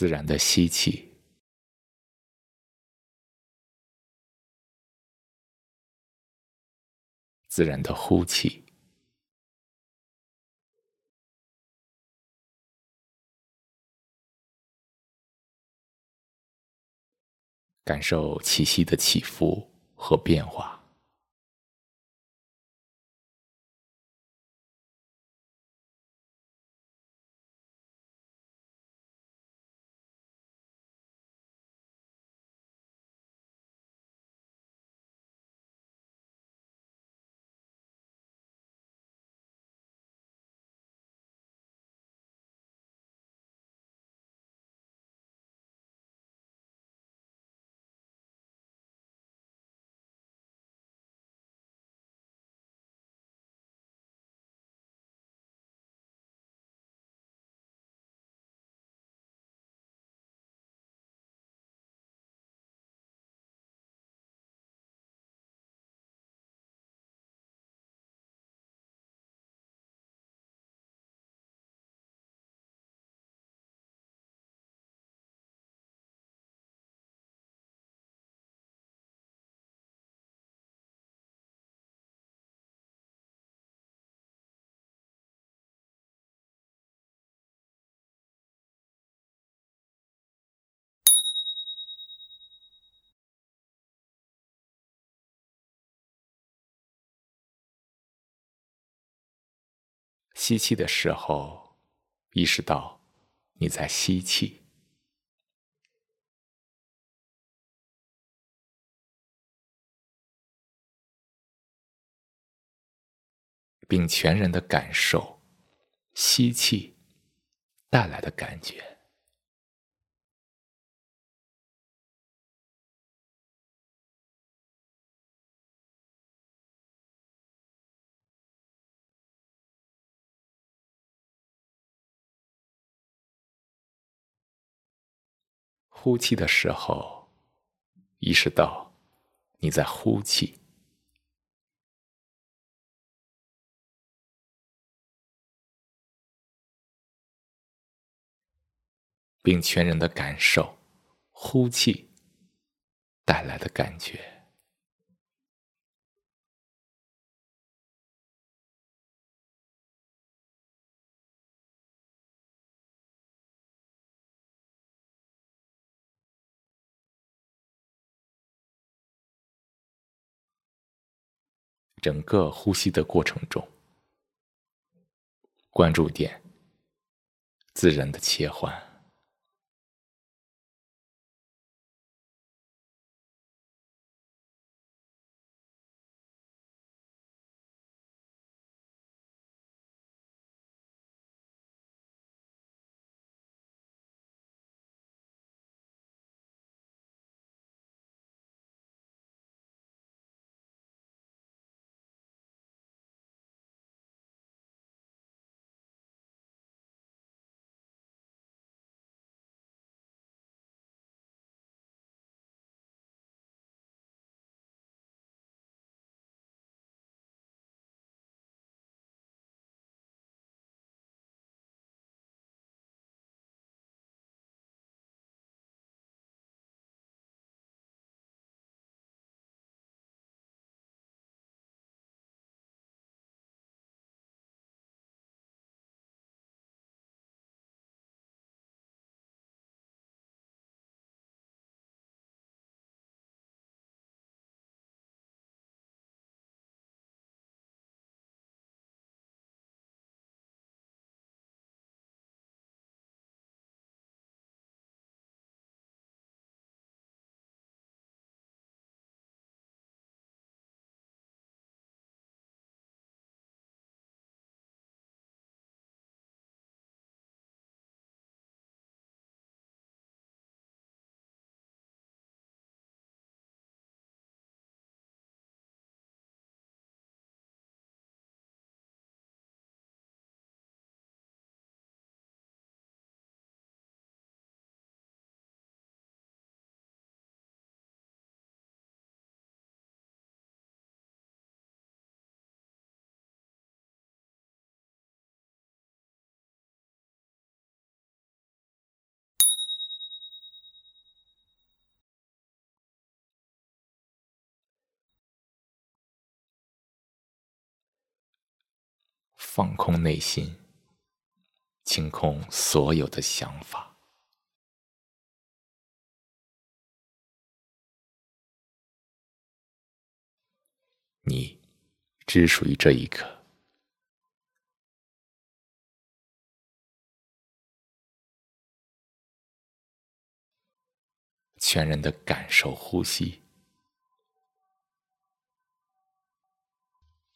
自然的吸气，自然的呼气，感受气息的起伏和变化。吸气的时候，意识到你在吸气，并全然的感受吸气带来的感觉。呼气的时候，意识到你在呼气，并全然的感受呼气带来的感觉。整个呼吸的过程中，关注点自然的切换。放空内心，清空所有的想法。你只属于这一刻。全然的感受呼吸，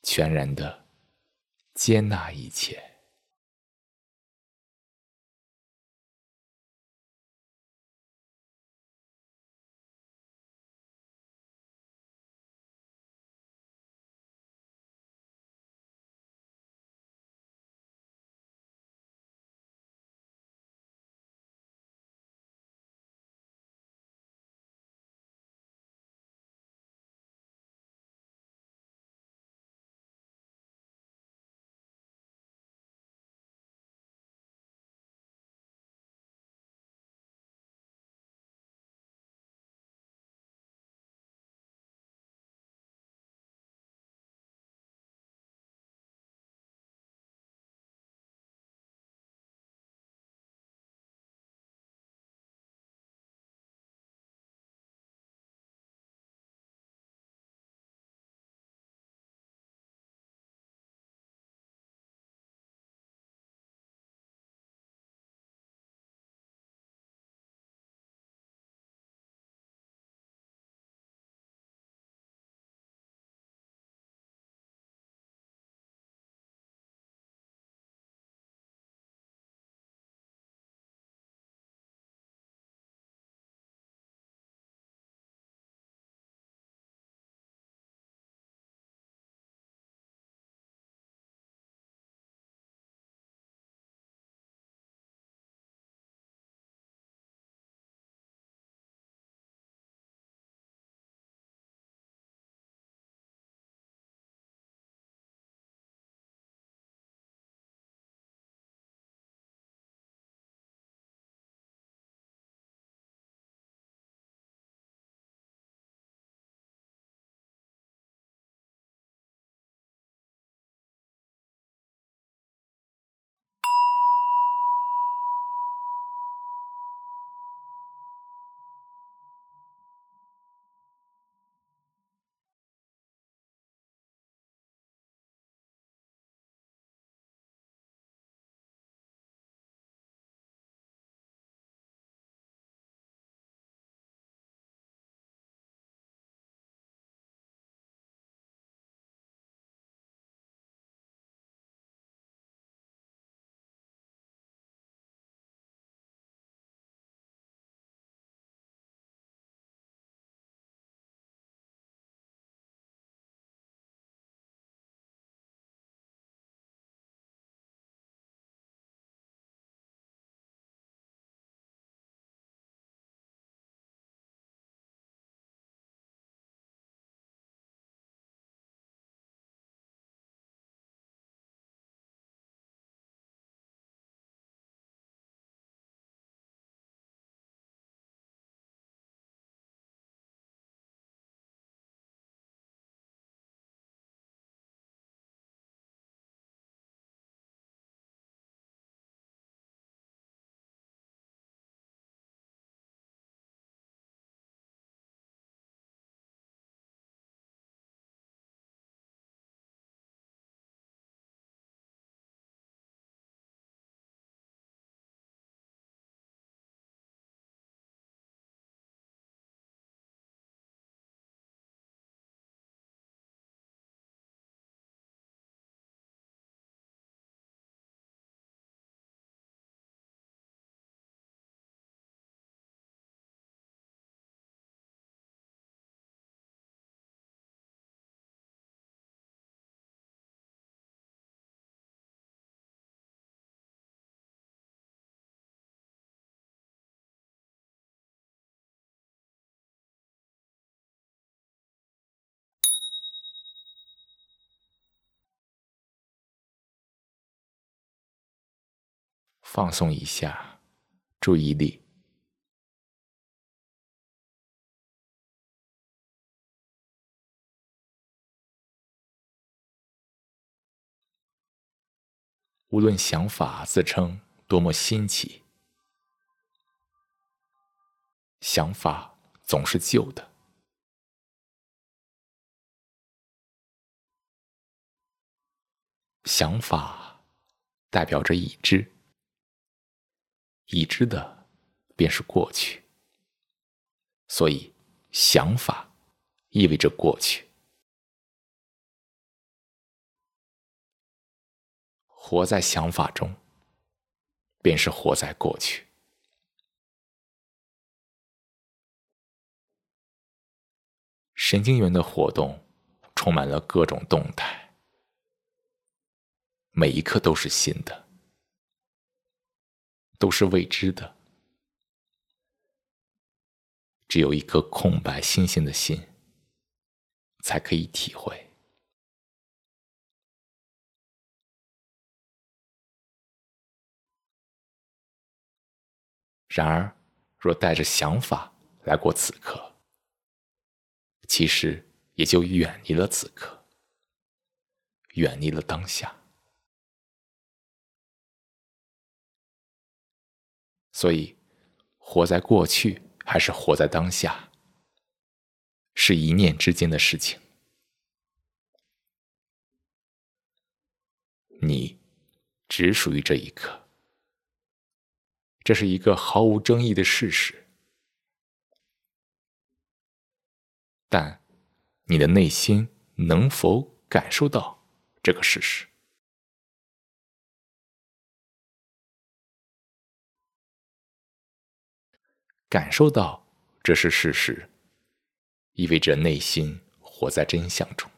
全然的接纳一切。放松一下注意力。无论想法自称多么新奇，想法总是旧的。想法代表着已知，已知的便是过去，所以想法意味着过去。活在想法中，便是活在过去。神经元的活动充满了各种动态，每一刻都是新的，都是未知的。只有一颗空白、新鲜的心，才可以体会。然而，若带着想法来过此刻，其实也就远离了此刻，远离了当下。所以，活在过去还是活在当下，是一念之间的事情。你只属于这一刻。这是一个毫无争议的事实，但你的内心能否感受到这个事实？感受到这是事实，意味着内心活在真相中，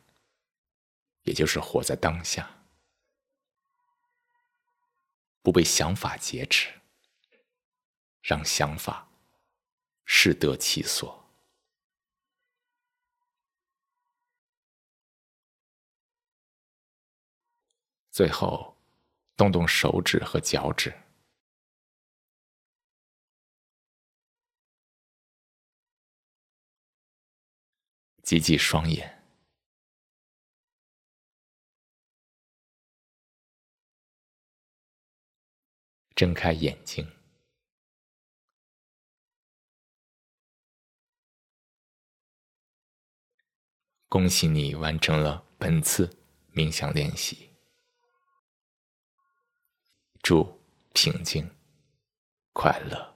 也就是活在当下，不被想法劫持。让想法适得其所。最后，动动手指和脚趾，挤挤双眼，睁开眼睛。恭喜你完成了本次冥想练习，祝平静快乐。